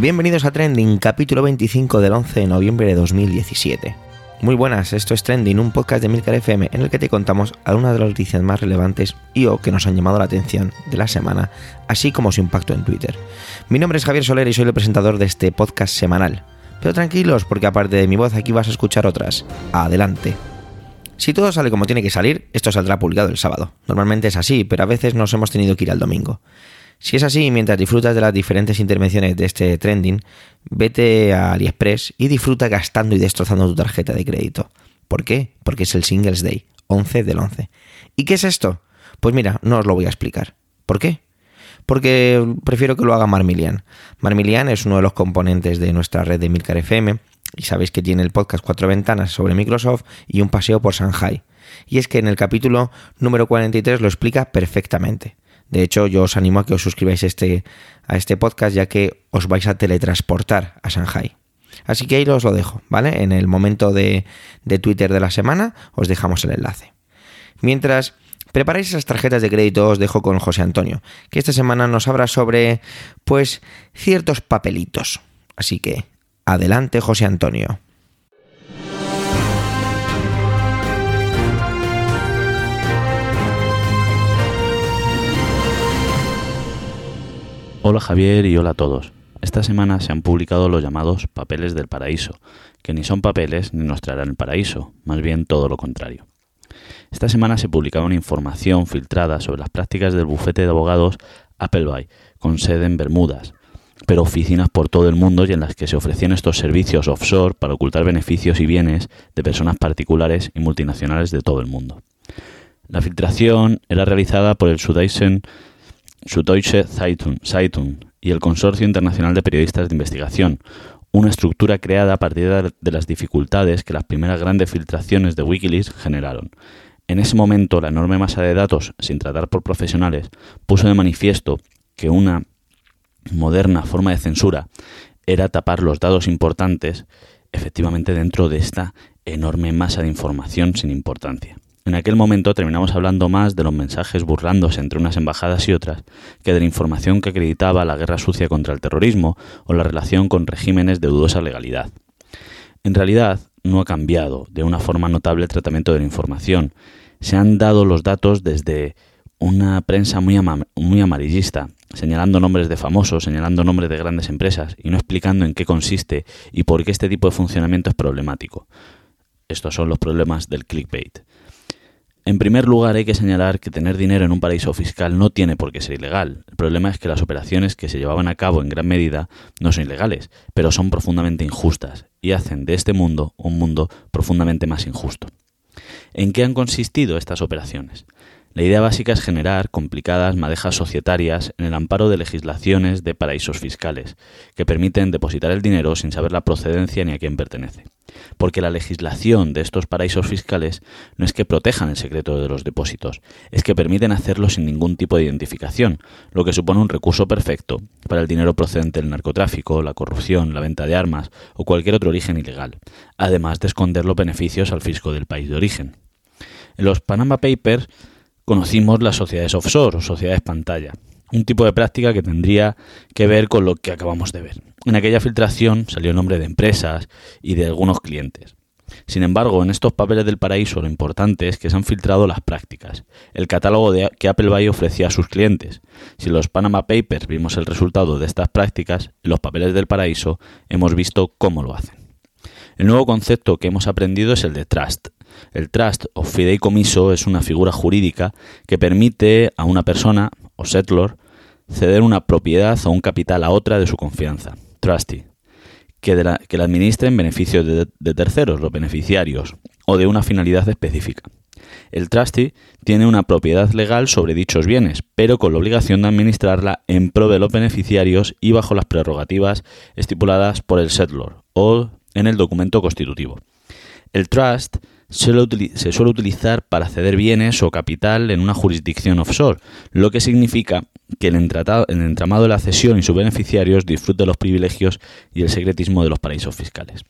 Bienvenidos a Trending, capítulo 25 del 11 de noviembre de 2017. Muy buenas, esto es Trending, un podcast de Milcar FM en el que te contamos algunas de las noticias más relevantes y o que nos han llamado la atención de la semana, así como su impacto en Twitter. Mi nombre es Javier Soler y soy el presentador de este podcast semanal. Pero tranquilos, porque aparte de mi voz aquí vas a escuchar otras. Adelante. Si todo sale como tiene que salir, esto saldrá publicado el sábado. Normalmente es así, pero a veces nos hemos tenido que ir al domingo. Si es así, mientras disfrutas de las diferentes intervenciones de este trending, vete a AliExpress y disfruta gastando y destrozando tu tarjeta de crédito. ¿Por qué? Porque es el Singles Day, 11 del 11. ¿Y qué es esto? Pues mira, no os lo voy a explicar. ¿Por qué? Porque prefiero que lo haga Marmilian. Marmilian es uno de los componentes de nuestra red de Milcar FM y sabéis que tiene el podcast Cuatro Ventanas sobre Microsoft y un paseo por Shanghai. Y es que en el capítulo número 43 lo explica perfectamente. De hecho, yo os animo a que os suscribáis este, a este podcast ya que os vais a teletransportar a Shanghai. Así que ahí os lo dejo, ¿vale? En el momento de, de Twitter de la semana os dejamos el enlace. Mientras preparáis esas tarjetas de crédito, os dejo con José Antonio, que esta semana nos habla sobre, pues, ciertos papelitos. Así que, adelante José Antonio. Hola Javier y hola a todos. Esta semana se han publicado los llamados papeles del paraíso, que ni son papeles ni nos traerán el paraíso, más bien todo lo contrario. Esta semana se publicaba una información filtrada sobre las prácticas del bufete de abogados Appleby, con sede en Bermudas, pero oficinas por todo el mundo y en las que se ofrecían estos servicios offshore para ocultar beneficios y bienes de personas particulares y multinacionales de todo el mundo. La filtración era realizada por el Sudaisen Süddeutsche Zeitung, Zeitung y el Consorcio Internacional de Periodistas de Investigación, una estructura creada a partir de las dificultades que las primeras grandes filtraciones de Wikileaks generaron. En ese momento, la enorme masa de datos, sin tratar por profesionales, puso de manifiesto que una moderna forma de censura era tapar los datos importantes efectivamente dentro de esta enorme masa de información sin importancia. En aquel momento terminamos hablando más de los mensajes burlándose entre unas embajadas y otras que de la información que acreditaba la guerra sucia contra el terrorismo o la relación con regímenes de dudosa legalidad. En realidad, no ha cambiado de una forma notable el tratamiento de la información. Se han dado los datos desde una prensa muy, amarillista, señalando nombres de famosos, señalando nombres de grandes empresas y no explicando en qué consiste y por qué este tipo de funcionamiento es problemático. Estos son los problemas del clickbait. En primer lugar, hay que señalar que tener dinero en un paraíso fiscal no tiene por qué ser ilegal. El problema es que las operaciones que se llevaban a cabo en gran medida no son ilegales, pero son profundamente injustas y hacen de este mundo un mundo profundamente más injusto. ¿En qué han consistido estas operaciones? La idea básica es generar complicadas madejas societarias en el amparo de legislaciones de paraísos fiscales, que permiten depositar el dinero sin saber la procedencia ni a quién pertenece. Porque la legislación de estos paraísos fiscales no es que protejan el secreto de los depósitos, es que permiten hacerlo sin ningún tipo de identificación, lo que supone un recurso perfecto para el dinero procedente del narcotráfico, la corrupción, la venta de armas o cualquier otro origen ilegal, además de esconder los beneficios al fisco del país de origen. En los Panama Papers conocimos las sociedades offshore o sociedades pantalla, un tipo de práctica que tendría que ver con lo que acabamos de ver. En aquella filtración salió el nombre de empresas y de algunos clientes. Sin embargo, en estos papeles del paraíso lo importante es que se han filtrado las prácticas, el catálogo de, que Appleby ofrecía a sus clientes. Si en los Panama Papers vimos el resultado de estas prácticas, en los papeles del paraíso hemos visto cómo lo hacen. El nuevo concepto que hemos aprendido es el de trust, el trust o fideicomiso es una figura jurídica que permite a una persona o settlor ceder una propiedad o un capital a otra de su confianza, trustee, que, la, administre en beneficio de, de terceros, los beneficiarios, o de una finalidad específica. El trustee tiene una propiedad legal sobre dichos bienes, pero con la obligación de administrarla en pro de los beneficiarios y bajo las prerrogativas estipuladas por el settlor o en el documento constitutivo. El trust se suele utilizar para ceder bienes o capital en una jurisdicción offshore, lo que significa que el, entramado de la cesión y sus beneficiarios disfruten los privilegios y el secretismo de los paraísos fiscales.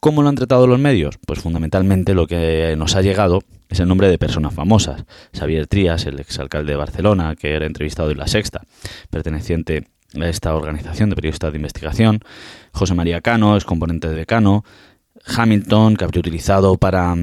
¿Cómo lo han tratado los medios? Pues fundamentalmente lo que nos ha llegado es el nombre de personas famosas. Xavier Trías, el exalcalde de Barcelona, que era entrevistado en La Sexta, perteneciente esta organización de periodistas de investigación, José María Cano es componente de Cano, Hamilton, que habría utilizado para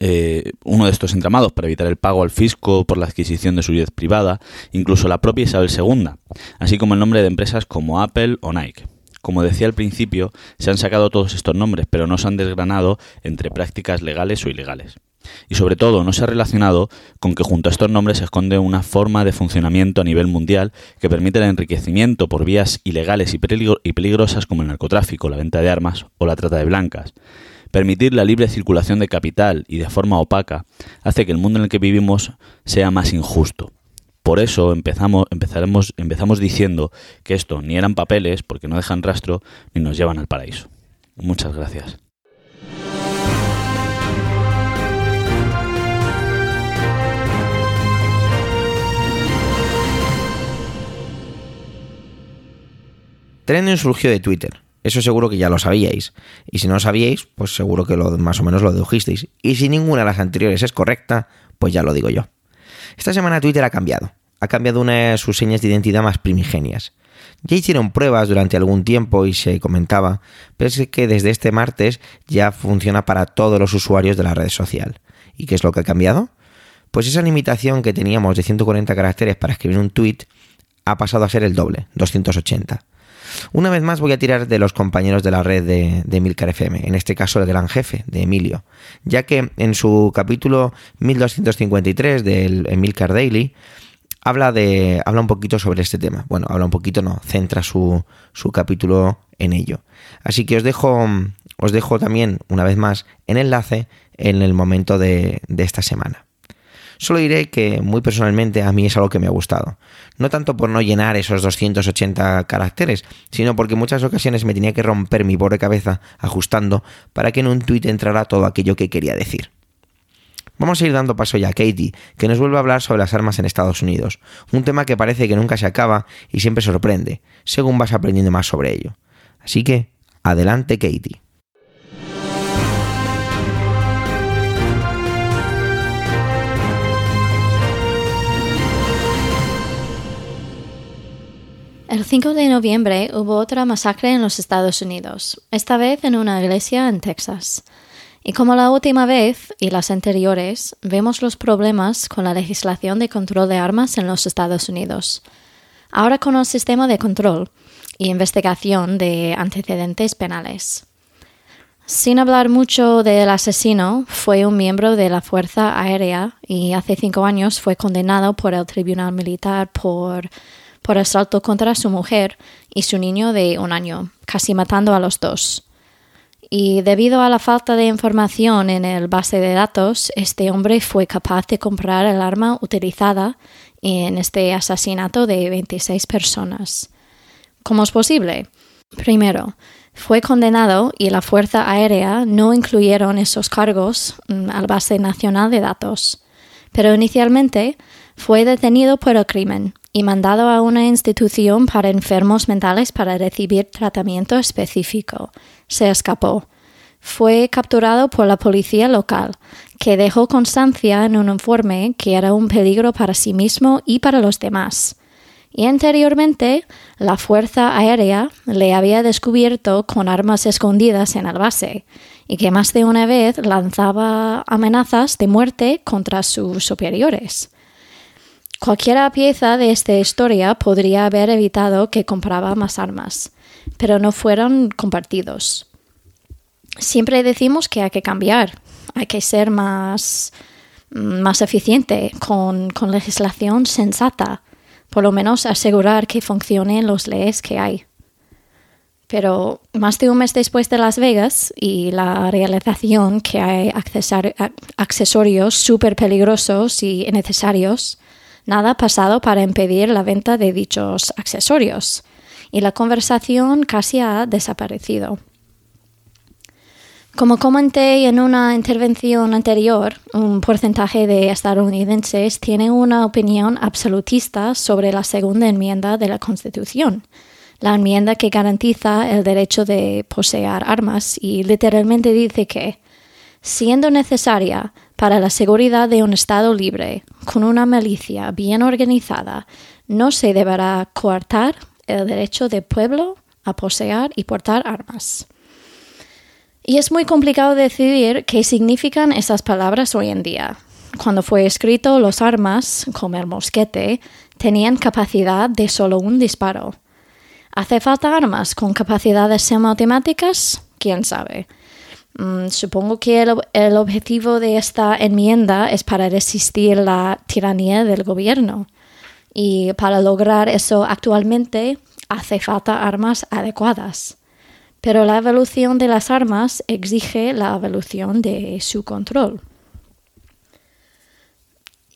eh, uno de estos entramados para evitar el pago al fisco por la adquisición de su jet privada, incluso la propia Isabel II, así como el nombre de empresas como Apple o Nike. Como decía al principio, se han sacado todos estos nombres, pero no se han desgranado entre prácticas legales o ilegales. Y sobre todo no se ha relacionado con que junto a estos nombres se esconde una forma de funcionamiento a nivel mundial que permite el enriquecimiento por vías ilegales y, peligrosas como el narcotráfico, la venta de armas o la trata de blancas. Permitir la libre circulación de capital y de forma opaca hace que el mundo en el que vivimos sea más injusto. Por eso empezamos, empezaremos, empezamos diciendo que esto ni eran papeles, porque no dejan rastro, ni nos llevan al paraíso. Muchas gracias. Trending surgió de Twitter. Eso seguro que ya lo sabíais. Y si no lo sabíais, pues seguro que lo, más o menos lo dedujisteis. Y si ninguna de las anteriores es correcta, pues ya lo digo yo. Esta semana Twitter ha cambiado. Ha cambiado una de sus señas de identidad más primigenias. Ya hicieron pruebas durante algún tiempo y se comentaba, pero es que desde este martes ya funciona para todos los usuarios de la red social. ¿Y qué es lo que ha cambiado? Pues esa limitación que teníamos de 140 caracteres para escribir un tweet ha pasado a ser el doble, 280. Una vez más voy a tirar de los compañeros de la red de, de Milcar FM, en este caso el gran jefe, de Emilio, ya que en su capítulo 1253 del Emilcar Daily habla, de, habla un poquito sobre este tema. Bueno, habla un poquito, no, centra su, su capítulo en ello. Así que os dejo, os dejo también, una vez más, en enlace en el momento de, de esta semana. Solo diré que muy personalmente a mí es algo que me ha gustado. No tanto por no llenar esos 280 caracteres, sino porque en muchas ocasiones me tenía que romper mi pobre cabeza ajustando para que en un tuit entrara todo aquello que quería decir. Vamos a ir dando paso ya a Katie, que nos vuelve a hablar sobre las armas en Estados Unidos, un tema que parece que nunca se acaba y siempre sorprende, según vas aprendiendo más sobre ello. Así que, adelante Katie. El 5 de noviembre hubo otra masacre en los Estados Unidos, esta vez en una iglesia en Texas. Y como la última vez y las anteriores, vemos los problemas con la legislación de control de armas en los Estados Unidos. Ahora con un sistema de control y investigación de antecedentes penales. Sin hablar mucho del asesino, fue un miembro de la Fuerza Aérea y hace cinco años fue condenado por el Tribunal Militar por por asalto contra su mujer y su niño de un año, casi matando a los dos. Y debido a la falta de información en el base de datos, este hombre fue capaz de comprar el arma utilizada en este asesinato de 26 personas. ¿Cómo es posible? Primero, fue condenado y la Fuerza Aérea no incluyeron esos cargos mm, al base nacional de datos. Pero inicialmente fue detenido por el crimen y mandado a una institución para enfermos mentales para recibir tratamiento específico. Se escapó. Fue capturado por la policía local, que dejó constancia en un informe que era un peligro para sí mismo y para los demás. Y anteriormente, la Fuerza Aérea le había descubierto con armas escondidas en el base, y que más de una vez lanzaba amenazas de muerte contra sus superiores. Cualquiera pieza de esta historia podría haber evitado que compraba más armas, pero no fueron compartidos. Siempre decimos que hay que cambiar, hay que ser más, más eficiente con, con legislación sensata, por lo menos asegurar que funcionen los leyes que hay. Pero más de un mes después de Las Vegas y la realización que hay accesorios súper peligrosos y innecesarios, Nada ha pasado para impedir la venta de dichos accesorios y la conversación casi ha desaparecido. Como comenté en una intervención anterior, un porcentaje de estadounidenses tiene una opinión absolutista sobre la segunda enmienda de la Constitución, la enmienda que garantiza el derecho de poseer armas y literalmente dice que, siendo necesaria para la seguridad de un Estado libre, con una milicia bien organizada, no se deberá coartar el derecho del pueblo a poseer y portar armas. Y es muy complicado decidir qué significan esas palabras hoy en día. Cuando fue escrito, los armas, como el mosquete, tenían capacidad de solo un disparo. ¿Hace falta armas con capacidades semiautomáticas? ¿Quién sabe? Mm, supongo que el, objetivo de esta enmienda es para resistir la tiranía del gobierno. Y para lograr eso actualmente hace falta armas adecuadas. Pero la evolución de las armas exige la evolución de su control.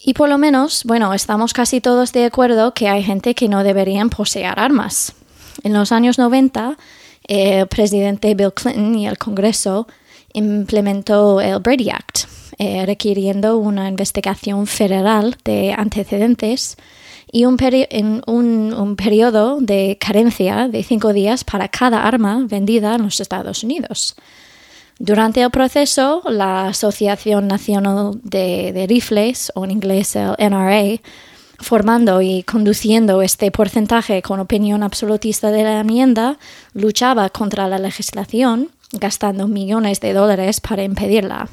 Y por lo menos, bueno, estamos casi todos de acuerdo que hay gente que no deberían poseer armas. En los años 90, el presidente Bill Clinton y el Congreso implementó el Brady Act, eh, requiriendo una investigación federal de antecedentes y un, un, periodo de carencia de cinco días para cada arma vendida en los Estados Unidos. Durante el proceso, la Asociación Nacional de, de Rifles, o en inglés el NRA, formando y conduciendo este porcentaje con opinión absolutista de la enmienda, luchaba contra la legislación, gastando millones de dólares para impedirla.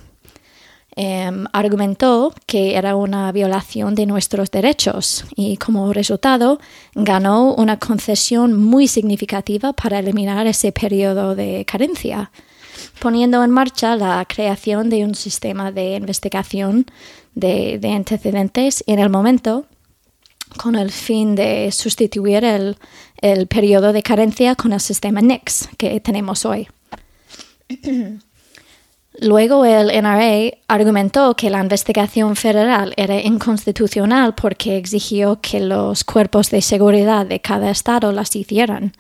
Em, argumentó que era una violación de nuestros derechos y como resultado ganó una concesión muy significativa para eliminar ese periodo de carencia, poniendo en marcha la creación de un sistema de investigación de, antecedentes en el momento con el fin de sustituir el, el periodo de carencia con el sistema NICS que tenemos hoy. Luego el NRA argumentó que la investigación federal era inconstitucional porque exigió que los cuerpos de seguridad de cada estado las hicieran,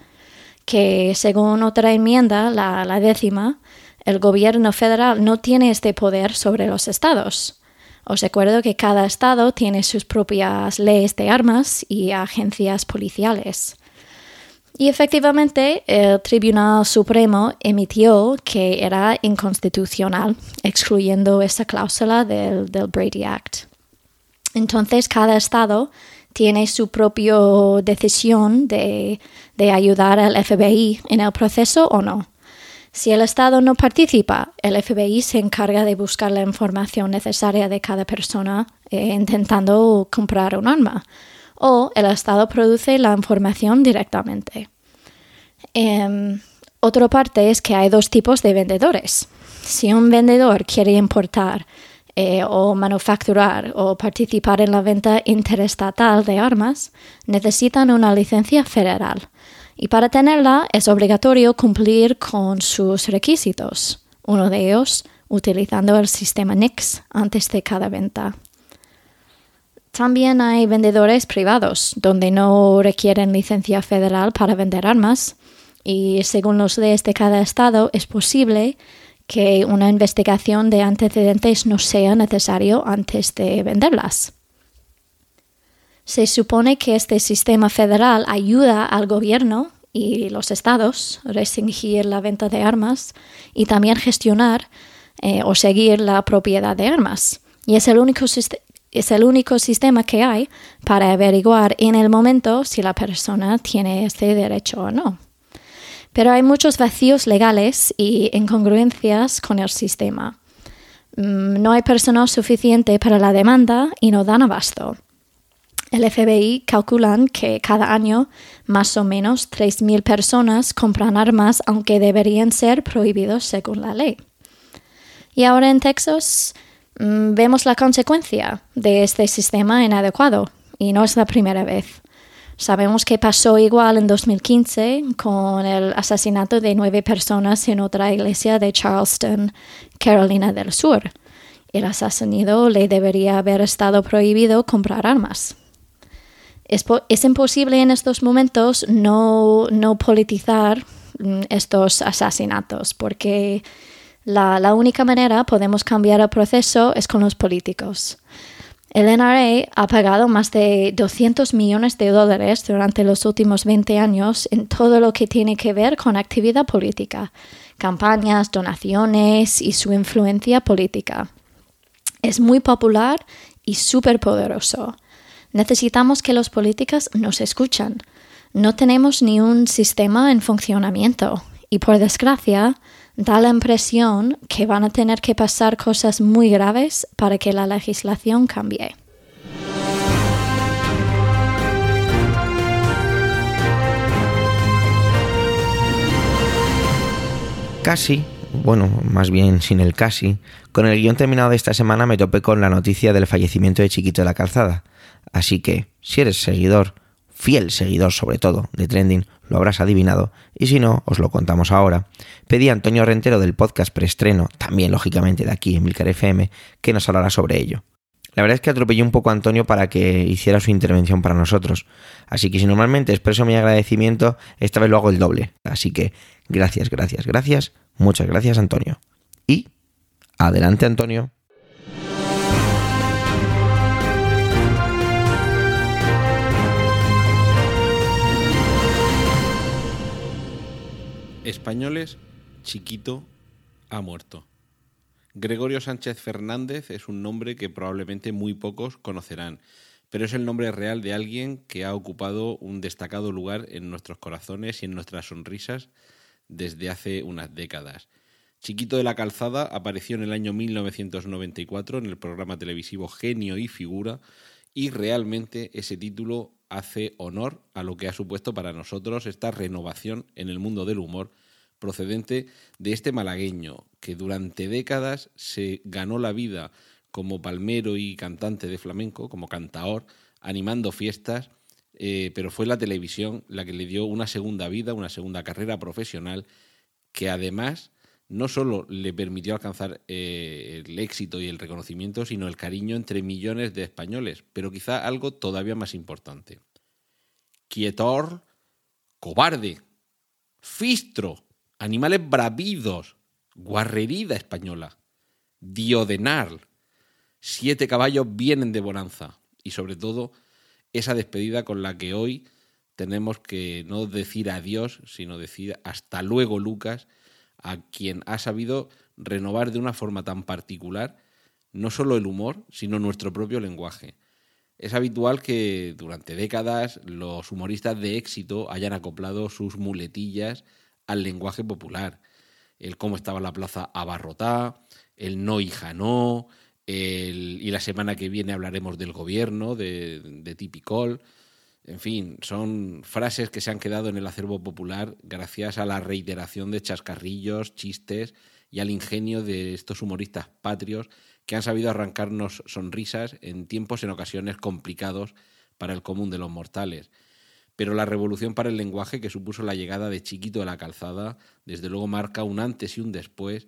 que según otra enmienda, la, décima, el gobierno federal no tiene este poder sobre los estados. Os recuerdo que cada estado tiene sus propias leyes de armas y agencias policiales. Y efectivamente, el Tribunal Supremo emitió que era inconstitucional, excluyendo esa cláusula del, Brady Act. Entonces, cada estado tiene su propia decisión de, de ayudar al FBI en el proceso o no. Si el Estado no participa, el FBI se encarga de buscar la información necesaria de cada persona eh, intentando comprar un arma o el Estado produce la información directamente. Eh, otra parte es que hay dos tipos de vendedores. Si un vendedor quiere importar eh, o manufacturar o participar en la venta interestatal de armas, necesitan una licencia federal. Y para tenerla es obligatorio cumplir con sus requisitos, uno de ellos utilizando el sistema NICS antes de cada venta. También hay vendedores privados, donde no requieren licencia federal para vender armas, y según los leyes de cada estado es posible que una investigación de antecedentes no sea necesario antes de venderlas. Se supone que este sistema federal ayuda al gobierno y los estados a restringir la venta de armas y también gestionar eh, o seguir la propiedad de armas. Y es el único es el único sistema que hay para averiguar en el momento si la persona tiene este derecho o no. Pero hay muchos vacíos legales y incongruencias con el sistema. Mm, no hay personal suficiente para la demanda y no dan abasto. El FBI calculan que cada año más o menos 3.000 personas compran armas aunque deberían ser prohibidos según la ley. Y ahora en Texas vemos la consecuencia de este sistema inadecuado y no es la primera vez. Sabemos que pasó igual en 2015 con el asesinato de nueve personas en otra iglesia de Charleston, Carolina del Sur. El asesino le debería haber estado prohibido comprar armas. Es, es imposible en estos momentos no, no politizar mm, estos asesinatos porque la, única manera podemos cambiar el proceso es con los políticos. El NRA ha pagado más de 200 millones de dólares durante los últimos 20 años en todo lo que tiene que ver con actividad política, campañas, donaciones y su influencia política. Es muy popular y súper poderoso. Necesitamos que los políticos nos escuchen. No tenemos ni un sistema en funcionamiento y por desgracia da la impresión que van a tener que pasar cosas muy graves para que la legislación cambie. Casi, bueno, más bien sin el casi, con el guion terminado de esta semana me topé con la noticia del fallecimiento de Chiquito de la Calzada. Así que, si eres seguidor, fiel seguidor sobre todo, de Trending, lo habrás adivinado, y si no, os lo contamos ahora. Pedí a Antonio Rentero del podcast Preestreno, también lógicamente de aquí en Milcar FM, que nos hablará sobre ello. La verdad es que atropellé un poco a Antonio para que hiciera su intervención para nosotros. Así que si normalmente expreso mi agradecimiento, esta vez lo hago el doble. Así que gracias, gracias, gracias. Muchas gracias, Antonio. Y adelante, Antonio. Españoles, Chiquito ha muerto. Gregorio Sánchez Fernández es un nombre que probablemente muy pocos conocerán, pero es el nombre real de alguien que ha ocupado un destacado lugar en nuestros corazones y en nuestras sonrisas desde hace unas décadas. Chiquito de la Calzada apareció en el año 1994 en el programa televisivo Genio y Figura y realmente ese título hace honor a lo que ha supuesto para nosotros esta renovación en el mundo del humor procedente de este malagueño que durante décadas se ganó la vida como palmero y cantante de flamenco, como cantaor, animando fiestas, eh, pero fue la televisión la que le dio una segunda vida, una segunda carrera profesional, que además no solo le permitió alcanzar eh, el éxito y el reconocimiento, sino el cariño entre millones de españoles, pero quizá algo todavía más importante. Quietor, cobarde, fistro, animales bravidos, guarrerida española, diodenal, siete caballos vienen de bonanza y sobre todo esa despedida con la que hoy tenemos que no decir adiós, sino decir hasta luego Lucas, a quien ha sabido renovar de una forma tan particular no solo el humor, sino nuestro propio lenguaje. Es habitual que durante décadas los humoristas de éxito hayan acoplado sus muletillas al lenguaje popular. El cómo estaba la plaza abarrotada, el no hija no, y la semana que viene hablaremos del gobierno, de, de Tipicol. En fin, son frases que se han quedado en el acervo popular gracias a la reiteración de chascarrillos, chistes y al ingenio de estos humoristas patrios que han sabido arrancarnos sonrisas en tiempos en ocasiones complicados para el común de los mortales. Pero la revolución para el lenguaje que supuso la llegada de Chiquito a la calzada, desde luego marca un antes y un después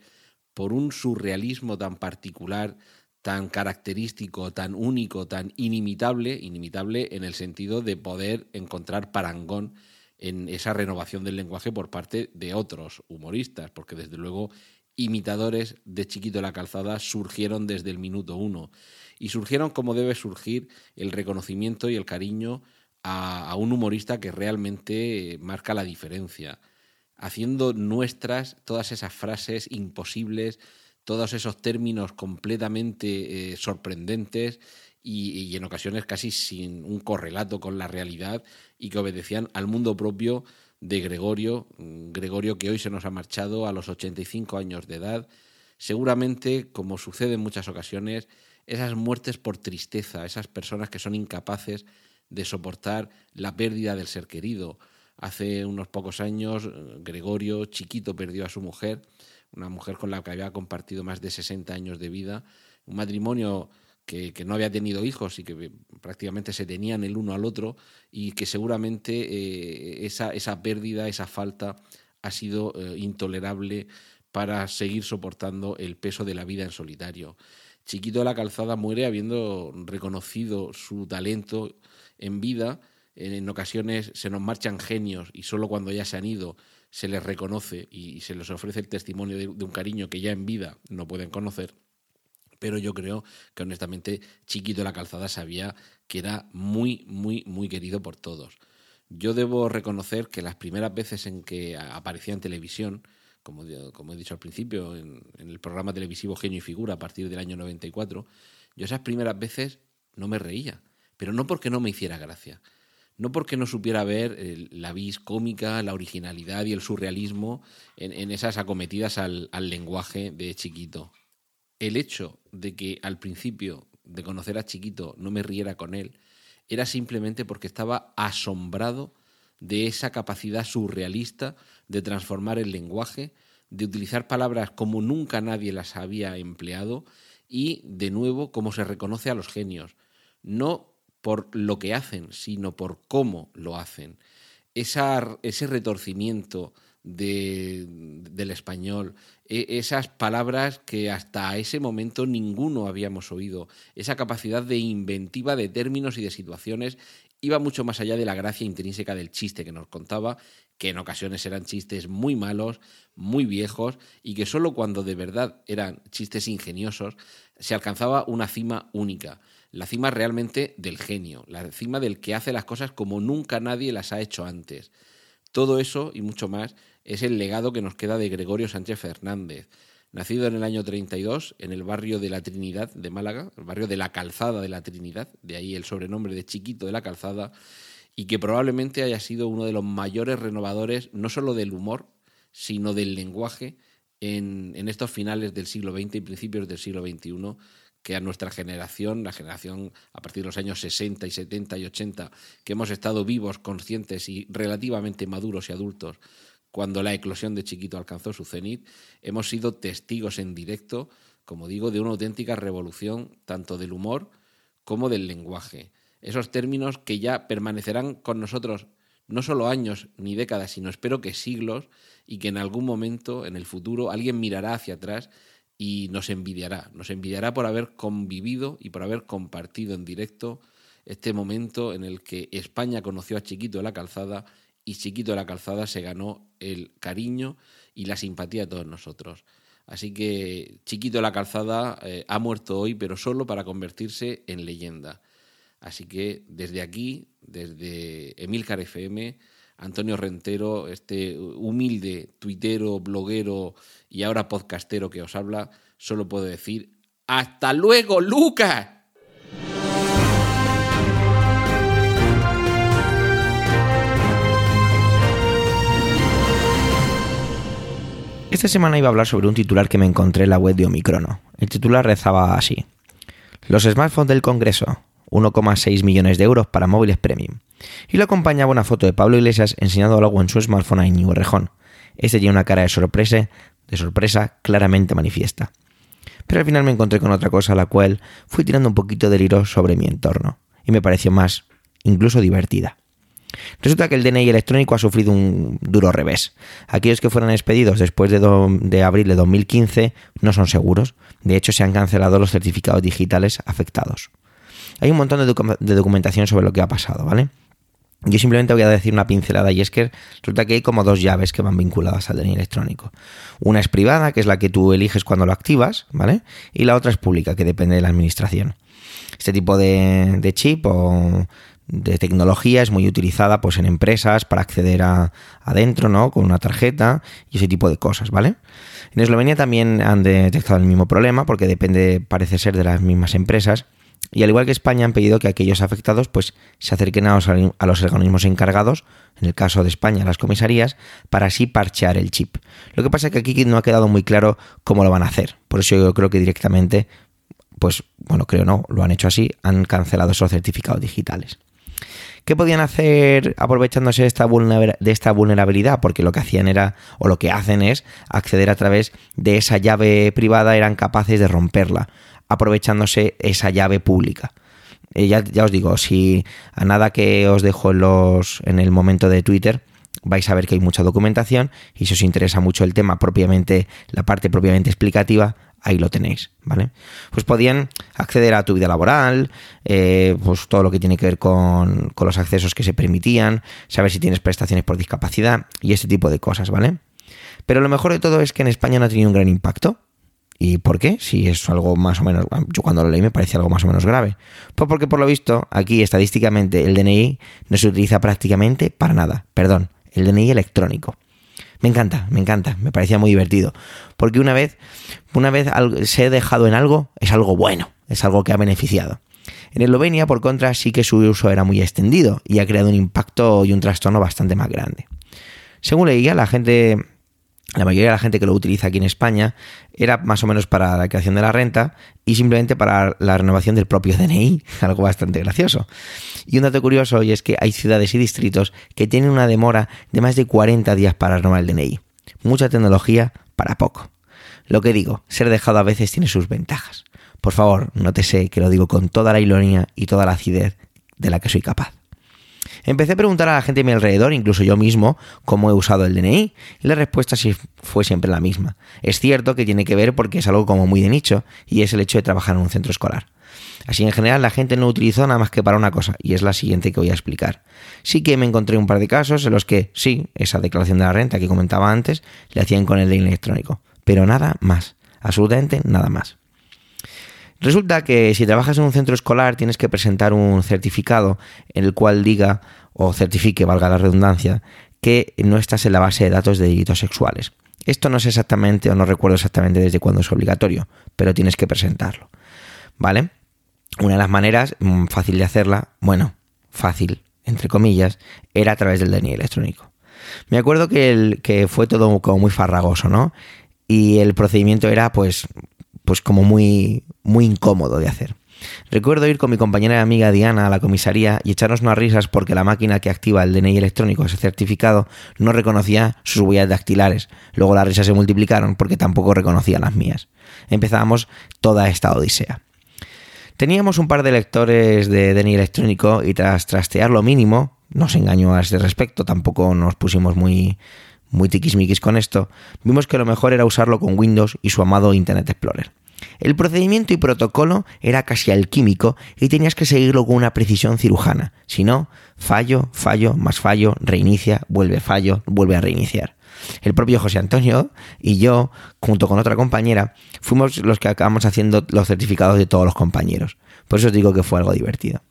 por un surrealismo tan particular, tan característico, tan único, tan inimitable, inimitable en el sentido de poder encontrar parangón en esa renovación del lenguaje por parte de otros humoristas, porque desde luego imitadores de Chiquito la Calzada surgieron desde el minuto uno y surgieron como debe surgir el reconocimiento y el cariño a, un humorista que realmente marca la diferencia, haciendo nuestras todas esas frases imposibles, todos esos términos completamente eh, sorprendentes y, en ocasiones casi sin un correlato con la realidad y que obedecían al mundo propio de Gregorio, Gregorio que hoy se nos ha marchado a los 85 años de edad. Seguramente, como sucede en muchas ocasiones, esas muertes por tristeza, esas personas que son incapaces de soportar la pérdida del ser querido. Hace unos pocos años, Gregorio, chiquito, perdió a su mujer, una mujer con la que había compartido más de 60 años de vida, un matrimonio que, no había tenido hijos y que prácticamente se tenían el uno al otro y que seguramente eh, esa, esa, pérdida, esa falta ha sido eh, intolerable para seguir soportando el peso de la vida en solitario. Chiquito de la Calzada muere habiendo reconocido su talento en vida, en, ocasiones se nos marchan genios y solo cuando ya se han ido se les reconoce y se les ofrece el testimonio de, un cariño que ya en vida no pueden conocer. Pero yo creo que honestamente Chiquito la Calzada sabía que era muy, muy, muy querido por todos. Yo debo reconocer que las primeras veces en que aparecía en televisión, como, como he dicho al principio, en, en, el programa televisivo Genio y Figura a partir del año 94, yo esas primeras veces no me reía pero no porque no me hiciera gracia, no porque no supiera ver eh, la vis cómica, la originalidad y el surrealismo en, esas acometidas al, al lenguaje de Chiquito. El hecho de que al principio de conocer a Chiquito no me riera con él era simplemente porque estaba asombrado de esa capacidad surrealista de transformar el lenguaje, de utilizar palabras como nunca nadie las había empleado y, de nuevo, cómo se reconoce a los genios. No por lo que hacen, sino por cómo lo hacen. ese retorcimiento del español, e, esas palabras que hasta ese momento ninguno habíamos oído, esa capacidad de inventiva de términos y de situaciones iba mucho más allá de la gracia intrínseca del chiste que nos contaba, que en ocasiones eran chistes muy malos, muy viejos, y que solo cuando de verdad eran chistes ingeniosos se alcanzaba una cima única la cima realmente del genio, la cima del que hace las cosas como nunca nadie las ha hecho antes. Todo eso y mucho más es el legado que nos queda de Gregorio Sánchez Fernández, nacido en el año 32 en el barrio de la Trinidad de Málaga, el barrio de la Calzada de la Trinidad, de ahí el sobrenombre de Chiquito de la Calzada, y que probablemente haya sido uno de los mayores renovadores no solo del humor, sino del lenguaje en, en estos finales del siglo XX y principios del siglo XXI que a nuestra generación, la generación a partir de los años 60 y 70 y 80, que hemos estado vivos, conscientes y relativamente maduros y adultos cuando la eclosión de Chiquito alcanzó su cenit, hemos sido testigos en directo, como digo, de una auténtica revolución tanto del humor como del lenguaje. Esos términos que ya permanecerán con nosotros no solo años ni décadas, sino espero que siglos, y que en algún momento, en el futuro, alguien mirará hacia atrás y nos envidiará, nos envidiará por haber convivido y por haber compartido en directo este momento en el que España conoció a Chiquito de la Calzada y Chiquito de la Calzada se ganó el cariño y la simpatía de todos nosotros. Así que Chiquito de la Calzada eh, ha muerto hoy, pero solo para convertirse en leyenda. Así que desde aquí, desde Emilcar FM, Antonio Rentero, este humilde tuitero, bloguero y ahora podcastero que os habla, solo puedo decir, ¡Hasta luego, Lucas! Esta semana iba a hablar sobre un titular que me encontré en la web de Omicrono. El titular rezaba así. Los smartphones del Congreso, 1,6 millones de euros para móviles premium. Y lo acompañaba una foto de Pablo Iglesias enseñando algo en su smartphone a Íñigo Rejón. Este tiene una cara de sorpresa, de sorpresa claramente manifiesta. Pero al final me encontré con otra cosa a la cual fui tirando un poquito de hilo sobre mi entorno, y me pareció más, incluso divertida. Resulta que el DNI electrónico ha sufrido un duro revés. Aquellos que fueron expedidos después de, de, abril de 2015 no son seguros. De hecho, se han cancelado los certificados digitales afectados. Hay un montón de, documentación sobre lo que ha pasado, ¿vale? Yo simplemente voy a decir una pincelada y es que resulta que hay como dos llaves que van vinculadas al DNI electrónico. Una es privada, que es la que tú eliges cuando lo activas, ¿vale? Y la otra es pública, que depende de la administración. Este tipo de, chip o de tecnología es muy utilizada pues en empresas para acceder a adentro, ¿no? Con una tarjeta y ese tipo de cosas, ¿vale? En Eslovenia también han detectado el mismo problema porque depende, parece ser, de las mismas empresas y al igual que España han pedido que aquellos afectados pues, se acerquen a los, organismos encargados, en el caso de España las comisarías, para así parchear el chip. Lo que pasa es que aquí no ha quedado muy claro cómo lo van a hacer. Por eso yo creo que directamente, pues bueno, creo no, lo han hecho así, han cancelado esos certificados digitales. ¿Qué podían hacer aprovechándose de esta vulnerabilidad? Porque lo que hacían era, o lo que hacen es, acceder a través de esa llave privada, eran capaces de romperla aprovechándose esa llave pública. Eh, ya, os digo, si a nada que os dejo en, los, en el momento de Twitter, vais a ver que hay mucha documentación y si os interesa mucho el tema propiamente, la parte propiamente explicativa, ahí lo tenéis, ¿vale? Pues podían acceder a tu vida laboral, eh, pues todo lo que tiene que ver con, con, los accesos que se permitían, saber si tienes prestaciones por discapacidad y ese tipo de cosas, ¿vale? Pero lo mejor de todo es que en España no ha tenido un gran impacto. ¿Y por qué? Si es algo más o menos. Yo cuando lo leí me parecía algo más o menos grave. Pues porque por lo visto, aquí estadísticamente el DNI no se utiliza prácticamente para nada. Perdón, el DNI electrónico. Me encanta, me encanta, me parecía muy divertido. Porque una vez, una vez se ha dejado en algo, es algo bueno, es algo que ha beneficiado. En Eslovenia, por contra, sí que su uso era muy extendido y ha creado un impacto y un trastorno bastante más grande. Según leía, la gente la mayoría de la gente que lo utiliza aquí en España era más o menos para la creación de la renta y simplemente para la renovación del propio DNI, algo bastante gracioso. Y un dato curioso hoy es que hay ciudades y distritos que tienen una demora de más de 40 días para renovar el DNI. Mucha tecnología para poco. Lo que digo, ser dejado a veces tiene sus ventajas. Por favor, nótese que lo digo con toda la ironía y toda la acidez de la que soy capaz. Empecé a preguntar a la gente a mi alrededor, incluso yo mismo, cómo he usado el DNI, y la respuesta fue siempre la misma. Es cierto que tiene que ver porque es algo como muy de nicho, y es el hecho de trabajar en un centro escolar. Así en general la gente no utilizó nada más que para una cosa, y es la siguiente que voy a explicar. Sí que me encontré un par de casos en los que, sí, esa declaración de la renta que comentaba antes, le hacían con el DNI electrónico, pero nada más, absolutamente nada más. Resulta que si trabajas en un centro escolar tienes que presentar un certificado en el cual diga o certifique, valga la redundancia, que no estás en la base de datos de delitos sexuales. Esto no sé exactamente o no recuerdo exactamente desde cuándo es obligatorio, pero tienes que presentarlo. ¿Vale? Una de las maneras mm, fácil de hacerla, bueno, fácil, entre comillas, era a través del DNI electrónico. Me acuerdo que, el, que fue todo como muy farragoso, ¿no? Y el procedimiento era pues pues como muy, muy incómodo de hacer. Recuerdo ir con mi compañera y amiga Diana a la comisaría y echarnos unas risas porque la máquina que activa el DNI electrónico, ese certificado, no reconocía sus huellas dactilares. Luego las risas se multiplicaron porque tampoco reconocía las mías. Empezábamos toda esta odisea. Teníamos un par de lectores de DNI electrónico y tras trastear lo mínimo, nos engañó a ese respecto, tampoco nos pusimos muy, muy tiquismiquis con esto, vimos que lo mejor era usarlo con Windows y su amado Internet Explorer. El procedimiento y protocolo era casi alquímico y tenías que seguirlo con una precisión cirujana. Si no, fallo, fallo, más fallo, reinicia, vuelve fallo, vuelve a reiniciar. El propio José Antonio y yo, junto con otra compañera, fuimos los que acabamos haciendo los certificados de todos los compañeros. Por eso os digo que fue algo divertido.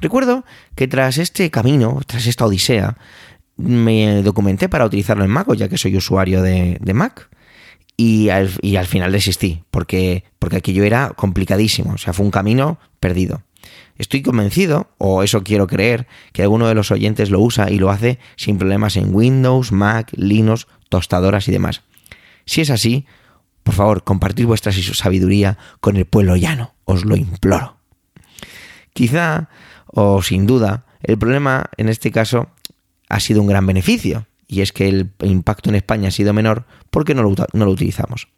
Recuerdo que tras este camino, tras esta odisea, me documenté para utilizarlo en Mac, ya que soy usuario de, Mac. Y al, final desistí, porque, porque aquello era complicadísimo, o sea, fue un camino perdido. Estoy convencido, o eso quiero creer, que alguno de los oyentes lo usa y lo hace sin problemas en Windows, Mac, Linux, tostadoras y demás. Si es así, por favor, compartid vuestra sabiduría con el pueblo llano, os lo imploro. Quizá, o sin duda, el problema en este caso ha sido un gran beneficio, y es que el impacto en España ha sido menor porque no lo, utilizamos.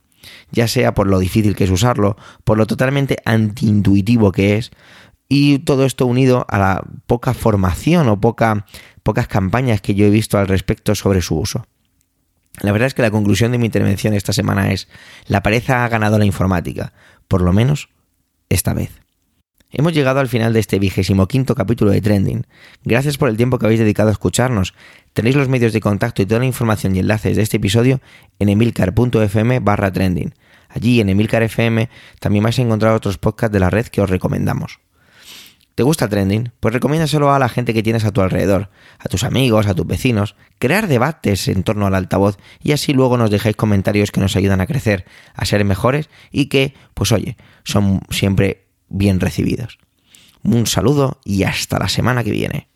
Ya sea por lo difícil que es usarlo, por lo totalmente antiintuitivo que es, y todo esto unido a la poca formación o poca, pocas campañas que yo he visto al respecto sobre su uso. La verdad es que la conclusión de mi intervención esta semana es, la pared ha ganado la informática, por lo menos esta vez. Hemos llegado al final de este vigésimo quinto capítulo de Trending. Gracias por el tiempo que habéis dedicado a escucharnos. Tenéis los medios de contacto y toda la información y enlaces de este episodio en emilcar.fm barra trending. Allí en Emilcar FM también vais a encontrar otros podcasts de la red que os recomendamos. ¿Te gusta Trending? Pues recomiéndaselo a la gente que tienes a tu alrededor, a tus amigos, a tus vecinos, crear debates en torno al altavoz y así luego nos dejáis comentarios que nos ayudan a crecer, a ser mejores y que, pues oye, son siempre bien recibidos. Un saludo y hasta la semana que viene.